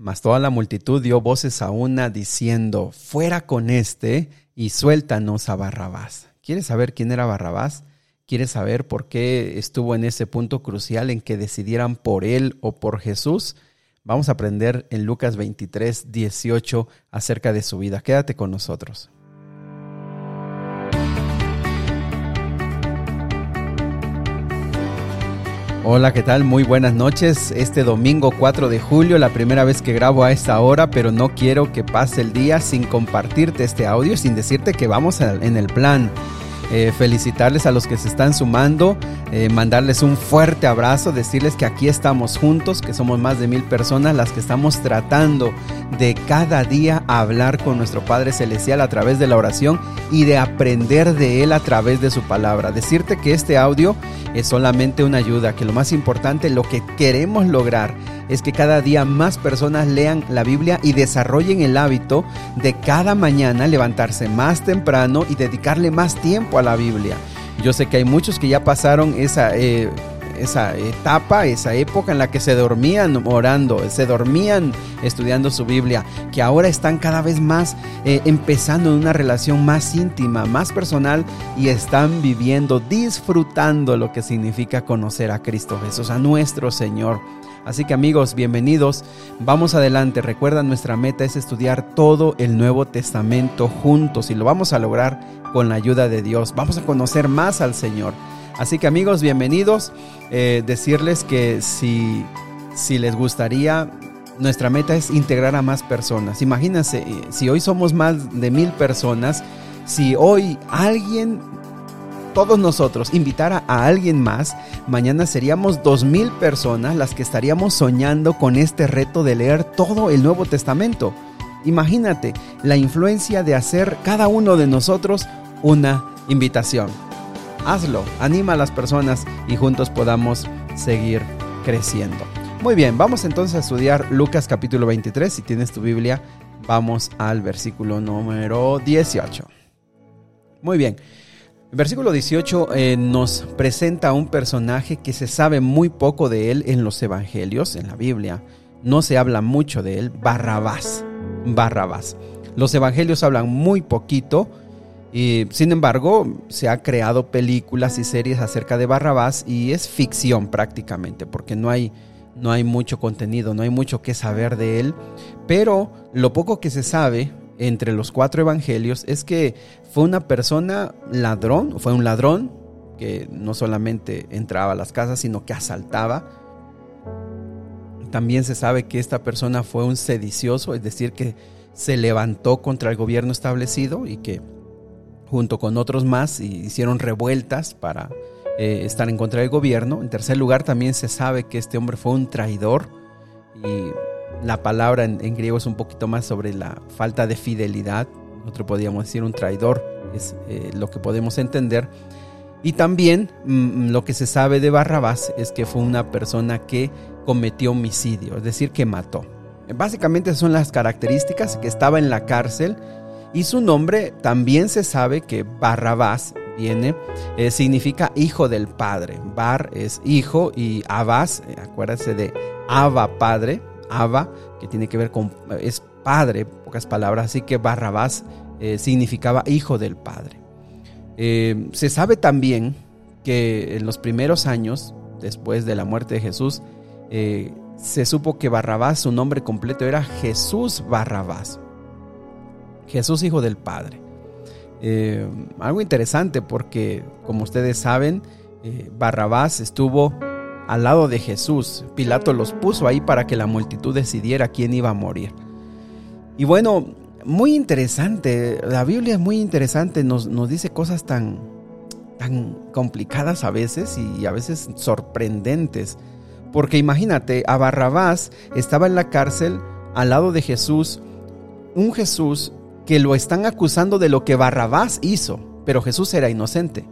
Mas toda la multitud dio voces a una diciendo, fuera con este y suéltanos a Barrabás. ¿Quieres saber quién era Barrabás? ¿Quieres saber por qué estuvo en ese punto crucial en que decidieran por él o por Jesús? Vamos a aprender en Lucas 23, 18 acerca de su vida. Quédate con nosotros. Hola, ¿qué tal? Muy buenas noches. Este domingo 4 de julio, la primera vez que grabo a esta hora, pero no quiero que pase el día sin compartirte este audio, sin decirte que vamos en el plan. Eh, felicitarles a los que se están sumando, eh, mandarles un fuerte abrazo, decirles que aquí estamos juntos, que somos más de mil personas las que estamos tratando de cada día hablar con nuestro Padre Celestial a través de la oración y de aprender de Él a través de su palabra. Decirte que este audio es solamente una ayuda, que lo más importante, lo que queremos lograr es que cada día más personas lean la Biblia y desarrollen el hábito de cada mañana levantarse más temprano y dedicarle más tiempo a la Biblia. Yo sé que hay muchos que ya pasaron esa... Eh, esa etapa, esa época en la que se dormían orando, se dormían estudiando su Biblia, que ahora están cada vez más eh, empezando una relación más íntima, más personal y están viviendo, disfrutando lo que significa conocer a Cristo Jesús, a nuestro Señor. Así que amigos, bienvenidos. Vamos adelante. Recuerda, nuestra meta es estudiar todo el Nuevo Testamento juntos y lo vamos a lograr con la ayuda de Dios. Vamos a conocer más al Señor. Así que amigos, bienvenidos. Eh, decirles que si, si les gustaría, nuestra meta es integrar a más personas. Imagínense, eh, si hoy somos más de mil personas, si hoy alguien todos nosotros invitara a alguien más, mañana seríamos dos mil personas las que estaríamos soñando con este reto de leer todo el Nuevo Testamento. Imagínate la influencia de hacer cada uno de nosotros una invitación. Hazlo, anima a las personas y juntos podamos seguir creciendo. Muy bien, vamos entonces a estudiar Lucas capítulo 23. Si tienes tu Biblia, vamos al versículo número 18. Muy bien. El versículo 18 eh, nos presenta a un personaje que se sabe muy poco de él en los evangelios, en la Biblia. No se habla mucho de él, Barrabás. Barrabás. Los evangelios hablan muy poquito y sin embargo se ha creado películas y series acerca de Barrabás y es ficción prácticamente porque no hay, no hay mucho contenido, no hay mucho que saber de él. Pero lo poco que se sabe entre los cuatro evangelios es que fue una persona ladrón, fue un ladrón que no solamente entraba a las casas, sino que asaltaba. También se sabe que esta persona fue un sedicioso, es decir, que se levantó contra el gobierno establecido y que junto con otros más hicieron revueltas para eh, estar en contra del gobierno. En tercer lugar, también se sabe que este hombre fue un traidor y la palabra en, griego es un poquito más sobre la falta de fidelidad. Nosotros podríamos decir un traidor, es eh, lo que podemos entender. Y también mm, lo que se sabe de Barrabás es que fue una persona que cometió homicidio, es decir, que mató. Básicamente son las características que estaba en la cárcel y su nombre también se sabe que Barrabás viene, eh, significa hijo del padre. Bar es hijo y Abás, eh, acuérdense de Abba padre, Abba, que tiene que ver con, es padre, pocas palabras, así que Barrabás eh, significaba hijo del padre. Eh, se sabe también que en los primeros años, después de la muerte de Jesús, eh, se supo que Barrabás, su nombre completo era Jesús Barrabás. Jesús hijo del Padre. algo interesante porque, como ustedes saben, Barrabás estuvo al lado de Jesús. Pilato los puso ahí para que la multitud decidiera quién iba a morir. Y bueno, muy interesante, la Biblia es muy interesante, nos, nos dice cosas tan, tan complicadas a veces y a veces sorprendentes. Porque imagínate, a Barrabás estaba en la cárcel al lado de Jesús, un Jesús que lo están acusando de lo que Barrabás hizo, pero Jesús era inocente.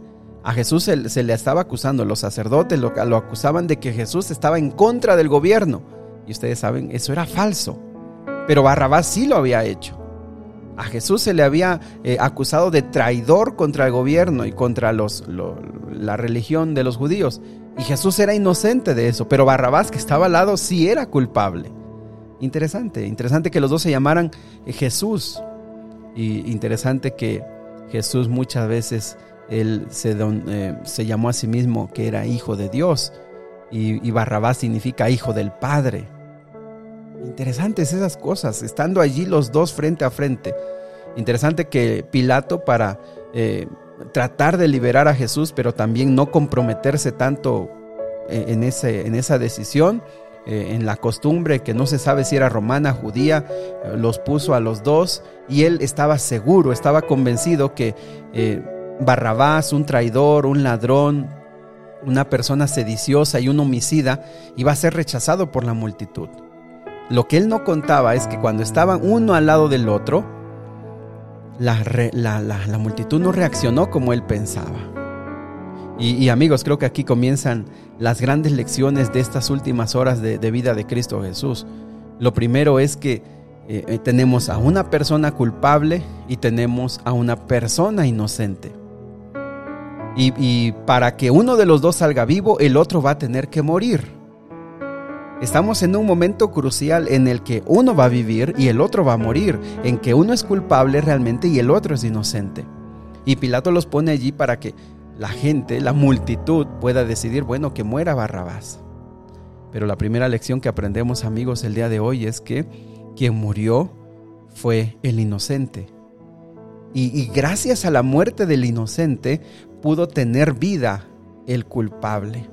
A Jesús se, le estaba acusando, los sacerdotes lo, acusaban de que Jesús estaba en contra del gobierno. Y ustedes saben, eso era falso. Pero Barrabás sí lo había hecho. A Jesús se le había eh, acusado de traidor contra el gobierno y contra los, la religión de los judíos. Y Jesús era inocente de eso, pero Barrabás que estaba al lado sí era culpable. Interesante, interesante que los dos se llamaran Jesús. Y interesante que Jesús muchas veces él se, eh, se llamó a sí mismo que era hijo de Dios y, y Barrabás significa hijo del Padre. Interesantes esas cosas, estando allí los dos frente a frente. Interesante que Pilato para eh, tratar de liberar a Jesús, pero también no comprometerse tanto eh, en, esa decisión, en la costumbre que no se sabe si era romana, judía, los puso a los dos y él estaba seguro, estaba convencido que Barrabás, un traidor, un ladrón, una persona sediciosa y un homicida, iba a ser rechazado por la multitud. Lo que él no contaba es que cuando estaban uno al lado del otro, la, multitud no reaccionó como él pensaba. Y, amigos, creo que aquí comienzan las grandes lecciones de estas últimas horas de, vida de Cristo Jesús. Lo primero es que eh, eh, tenemos a una persona culpable y tenemos a una persona inocente. Y para que uno de los dos salga vivo, el otro va a tener que morir. Estamos en un momento crucial en el que uno va a vivir y el otro va a morir, en que uno es culpable realmente y el otro es inocente. Y Pilato los pone allí para que la gente, la multitud, pueda decidir, bueno, que muera Barrabás. Pero la primera lección que aprendemos amigos el día de hoy es que quien murió fue el inocente. Y, y gracias a la muerte del inocente pudo tener vida el culpable.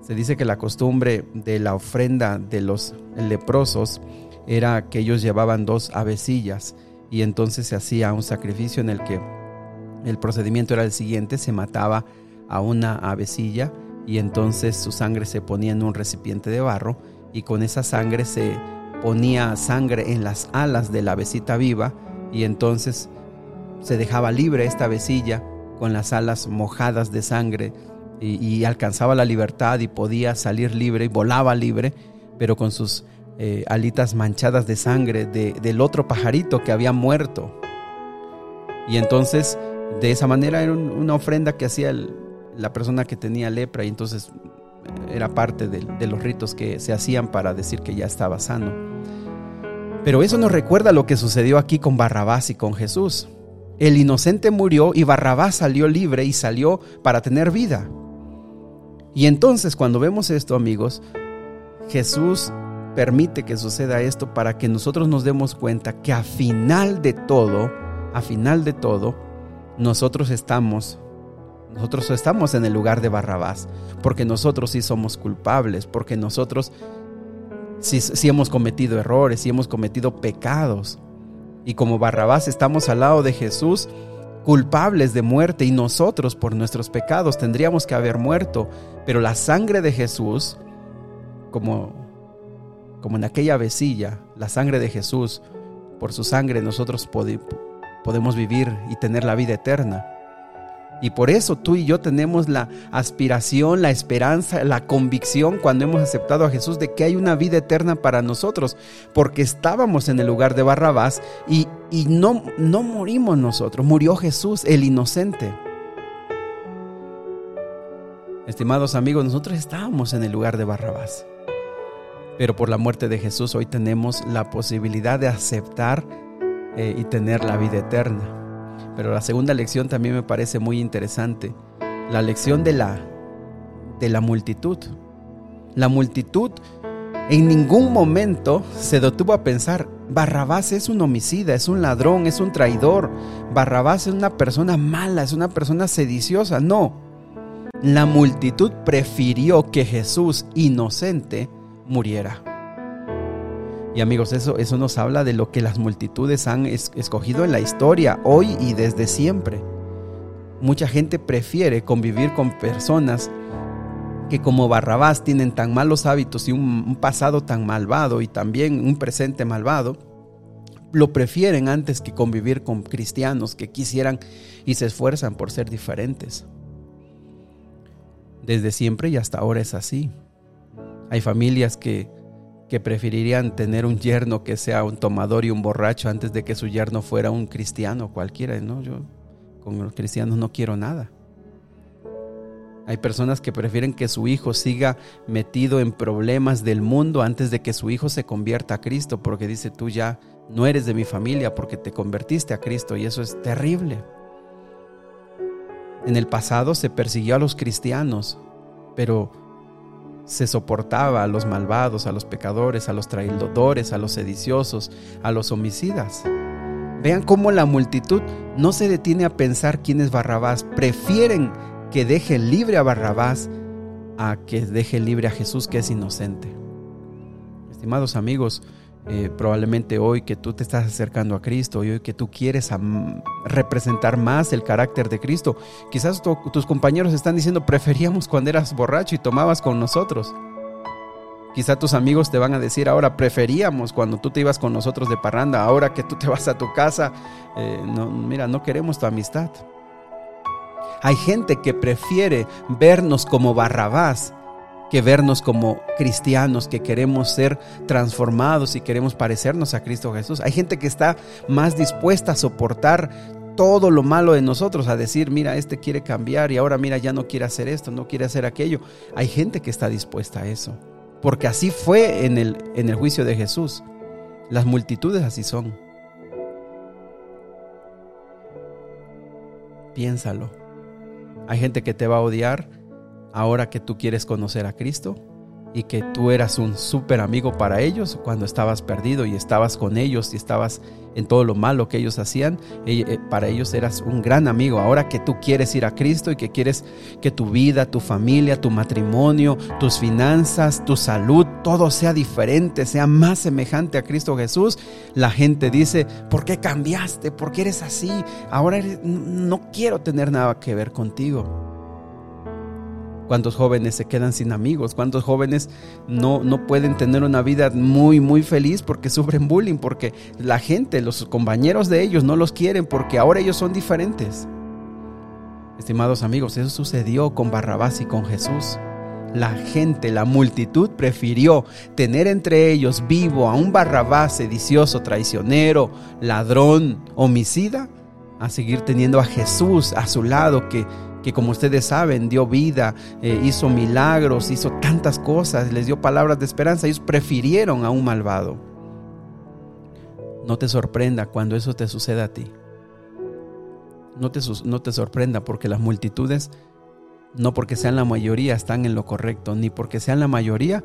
Se dice que la costumbre de la ofrenda de los leprosos era que ellos llevaban dos avecillas y entonces se hacía un sacrificio en el que el procedimiento era el siguiente, se mataba a una avecilla y entonces su sangre se ponía en un recipiente de barro y con esa sangre se ponía sangre en las alas de la avecita viva y entonces se dejaba libre esta avecilla con las alas mojadas de sangre y, alcanzaba la libertad y podía salir libre y volaba libre, pero con sus eh, alitas manchadas de sangre del otro pajarito que había muerto. Y entonces, de esa manera era una ofrenda que hacía la persona que tenía lepra y entonces era parte de, los ritos que se hacían para decir que ya estaba sano. Pero eso nos recuerda lo que sucedió aquí con Barrabás y con Jesús. El inocente murió y Barrabás salió libre y salió para tener vida. Y entonces cuando vemos esto, amigos, Jesús permite que suceda esto para que nosotros nos demos cuenta que a final de todo, a final de todo, nosotros estamos nosotros estamos en el lugar de Barrabás, porque nosotros sí somos culpables, porque nosotros sí, sí hemos cometido errores, sí hemos cometido pecados. Y como Barrabás estamos al lado de Jesús, culpables de muerte y nosotros por nuestros pecados tendríamos que haber muerto, pero la sangre de Jesús, como, como en aquella vecilla, la sangre de Jesús, por su sangre nosotros podemos vivir y tener la vida eterna. Y por eso tú y yo tenemos la aspiración, la esperanza, la convicción cuando hemos aceptado a Jesús de que hay una vida eterna para nosotros, porque estábamos en el lugar de Barrabás y, y no, no morimos nosotros, murió Jesús, el inocente. Estimados amigos, nosotros estábamos en el lugar de Barrabás, pero por la muerte de Jesús hoy tenemos la posibilidad de aceptar eh, y tener la vida eterna. Pero la segunda lección también me parece muy interesante. La lección de la, de la multitud. La multitud en ningún momento se detuvo a pensar, Barrabás es un homicida, es un ladrón, es un traidor. Barrabás es una persona mala, es una persona sediciosa. No. La multitud prefirió que Jesús, inocente, muriera. Y amigos, eso, eso nos habla de lo que las multitudes han escogido en la historia, hoy y desde siempre. Mucha gente prefiere convivir con personas que como Barrabás tienen tan malos hábitos y un, pasado tan malvado y también un presente malvado, lo prefieren antes que convivir con cristianos que quisieran y se esfuerzan por ser diferentes. Desde siempre y hasta ahora es así. Hay familias que que preferirían tener un yerno que sea un tomador y un borracho antes de que su yerno fuera un cristiano cualquiera. No, yo con los cristianos no quiero nada. Hay personas que prefieren que su hijo siga metido en problemas del mundo antes de que su hijo se convierta a Cristo, porque dice tú ya no eres de mi familia porque te convertiste a Cristo y eso es terrible. En el pasado se persiguió a los cristianos, pero se soportaba a los malvados, a los pecadores, a los traidores, a los sediciosos, a los homicidas. Vean cómo la multitud no se detiene a pensar quién es Barrabás, prefieren que deje libre a Barrabás a que deje libre a Jesús que es inocente. Estimados amigos, eh, probablemente hoy que tú te estás acercando a Cristo y hoy que tú quieres representar más el carácter de Cristo, quizás tus compañeros están diciendo preferíamos cuando eras borracho y tomabas con nosotros. Quizás tus amigos te van a decir ahora preferíamos cuando tú te ibas con nosotros de parranda, ahora que tú te vas a tu casa, eh, no, mira, no queremos tu amistad. Hay gente que prefiere vernos como Barrabás que vernos como cristianos, que queremos ser transformados y queremos parecernos a Cristo Jesús. Hay gente que está más dispuesta a soportar todo lo malo de nosotros, a decir, mira, este quiere cambiar y ahora mira, ya no quiere hacer esto, no quiere hacer aquello. Hay gente que está dispuesta a eso, porque así fue en el, en el juicio de Jesús. Las multitudes así son. Piénsalo. Hay gente que te va a odiar ahora que tú quieres conocer a Cristo y que tú eras un súper amigo para ellos cuando estabas perdido y estabas con ellos y estabas en todo lo malo que ellos hacían, eh, para ellos eras un gran amigo. Ahora que tú quieres ir a Cristo y que quieres que tu vida, tu familia, tu matrimonio, tus finanzas, tu salud, todo sea diferente, sea más semejante a Cristo Jesús, la gente dice, ¿por qué cambiaste? ¿Por qué eres así? Ahora no quiero tener nada que ver contigo. ¿Cuántos jóvenes se quedan sin amigos? ¿Cuántos jóvenes no, no pueden tener una vida muy, muy feliz porque sufren bullying? Porque la gente, los compañeros de ellos no los quieren porque ahora ellos son diferentes. Estimados amigos, eso sucedió con Barrabás y con Jesús. La gente, la multitud prefirió tener entre ellos vivo a un Barrabás sedicioso, traicionero, ladrón, homicida, a seguir teniendo a Jesús a su lado que que como ustedes saben dio vida, eh, hizo milagros, hizo tantas cosas, les dio palabras de esperanza. Ellos prefirieron a un malvado. No te sorprenda cuando eso te suceda a ti. No te, no te sorprenda porque las multitudes, no porque sean la mayoría, están en lo correcto, ni porque sean la mayoría,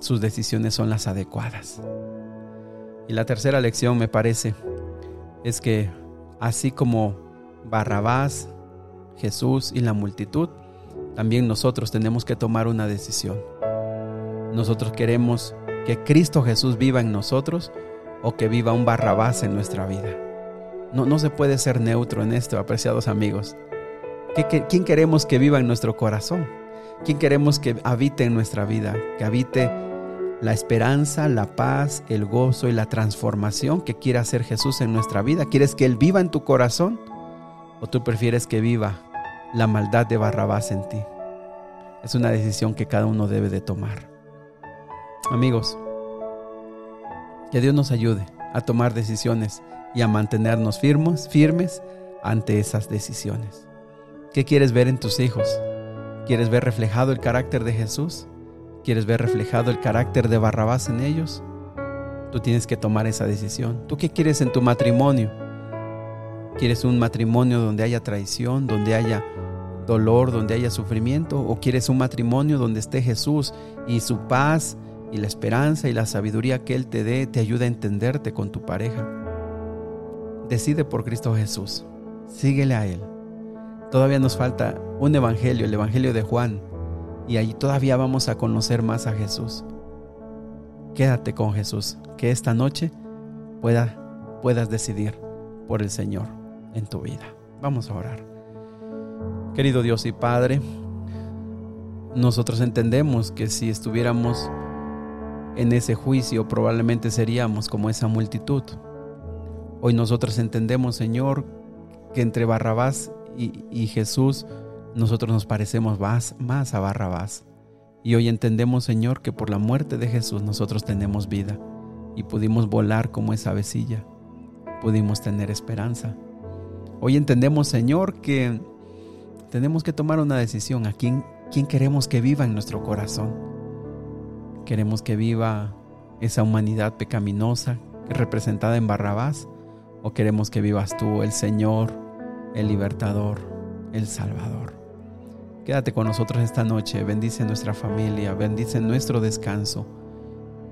sus decisiones son las adecuadas. Y la tercera lección me parece es que así como Barrabás Jesús y la multitud, también nosotros tenemos que tomar una decisión. Nosotros queremos que Cristo Jesús viva en nosotros o que viva un barrabás en nuestra vida. No, no se puede ser neutro en esto, apreciados amigos. ¿Quién queremos que viva en nuestro corazón? ¿Quién queremos que habite en nuestra vida? Que habite la esperanza, la paz, el gozo y la transformación que quiere hacer Jesús en nuestra vida. ¿Quieres que Él viva en tu corazón? ¿O tú prefieres que viva la maldad de Barrabás en ti? Es una decisión que cada uno debe de tomar. Amigos, que Dios nos ayude a tomar decisiones y a mantenernos firmes, firmes ante esas decisiones. ¿Qué quieres ver en tus hijos? ¿Quieres ver reflejado el carácter de Jesús? ¿Quieres ver reflejado el carácter de Barrabás en ellos? Tú tienes que tomar esa decisión. ¿Tú qué quieres en tu matrimonio? ¿Quieres un matrimonio donde haya traición, donde haya dolor, donde haya sufrimiento? ¿O quieres un matrimonio donde esté Jesús y su paz y la esperanza y la sabiduría que Él te dé te ayuda a entenderte con tu pareja? Decide por Cristo Jesús. Síguele a Él. Todavía nos falta un evangelio, el evangelio de Juan, y allí todavía vamos a conocer más a Jesús. Quédate con Jesús, que esta noche pueda, puedas decidir por el Señor en tu vida. Vamos a orar. Querido Dios y Padre, nosotros entendemos que si estuviéramos en ese juicio probablemente seríamos como esa multitud. Hoy nosotros entendemos, Señor, que entre Barrabás y, Jesús nosotros nos parecemos más, más a Barrabás. Y hoy entendemos, Señor, que por la muerte de Jesús nosotros tenemos vida y pudimos volar como esa avecilla, pudimos tener esperanza. Hoy entendemos, Señor, que tenemos que tomar una decisión a quién, queremos que viva en nuestro corazón. Queremos que viva esa humanidad pecaminosa representada en Barrabás o queremos que vivas tú, el Señor, el libertador, el Salvador. Quédate con nosotros esta noche, bendice nuestra familia, bendice nuestro descanso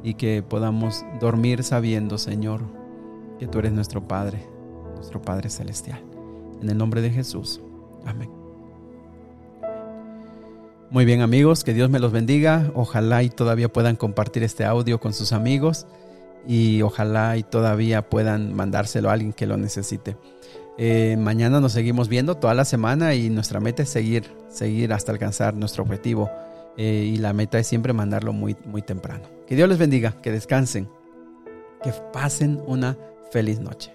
y que podamos dormir sabiendo, Señor, que tú eres nuestro Padre, nuestro Padre Celestial. En el nombre de Jesús. Amén. Muy bien amigos, que Dios me los bendiga. Ojalá y todavía puedan compartir este audio con sus amigos y ojalá y todavía puedan mandárselo a alguien que lo necesite. Eh, mañana nos seguimos viendo toda la semana y nuestra meta es seguir, seguir hasta alcanzar nuestro objetivo. Eh, y la meta es siempre mandarlo muy, muy temprano. Que Dios les bendiga, que descansen, que pasen una feliz noche.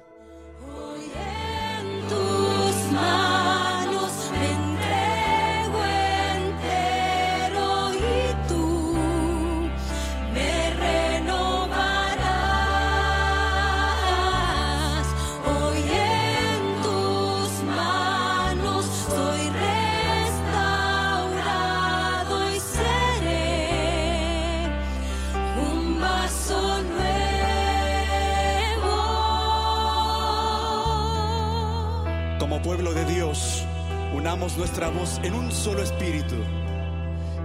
Unamos nuestra voz en un solo espíritu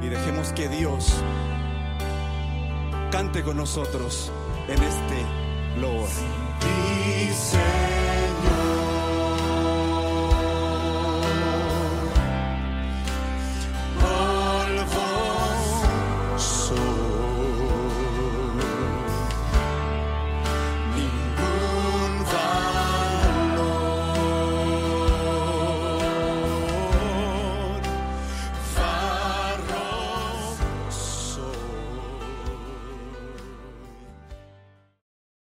y dejemos que Dios cante con nosotros en este. Dice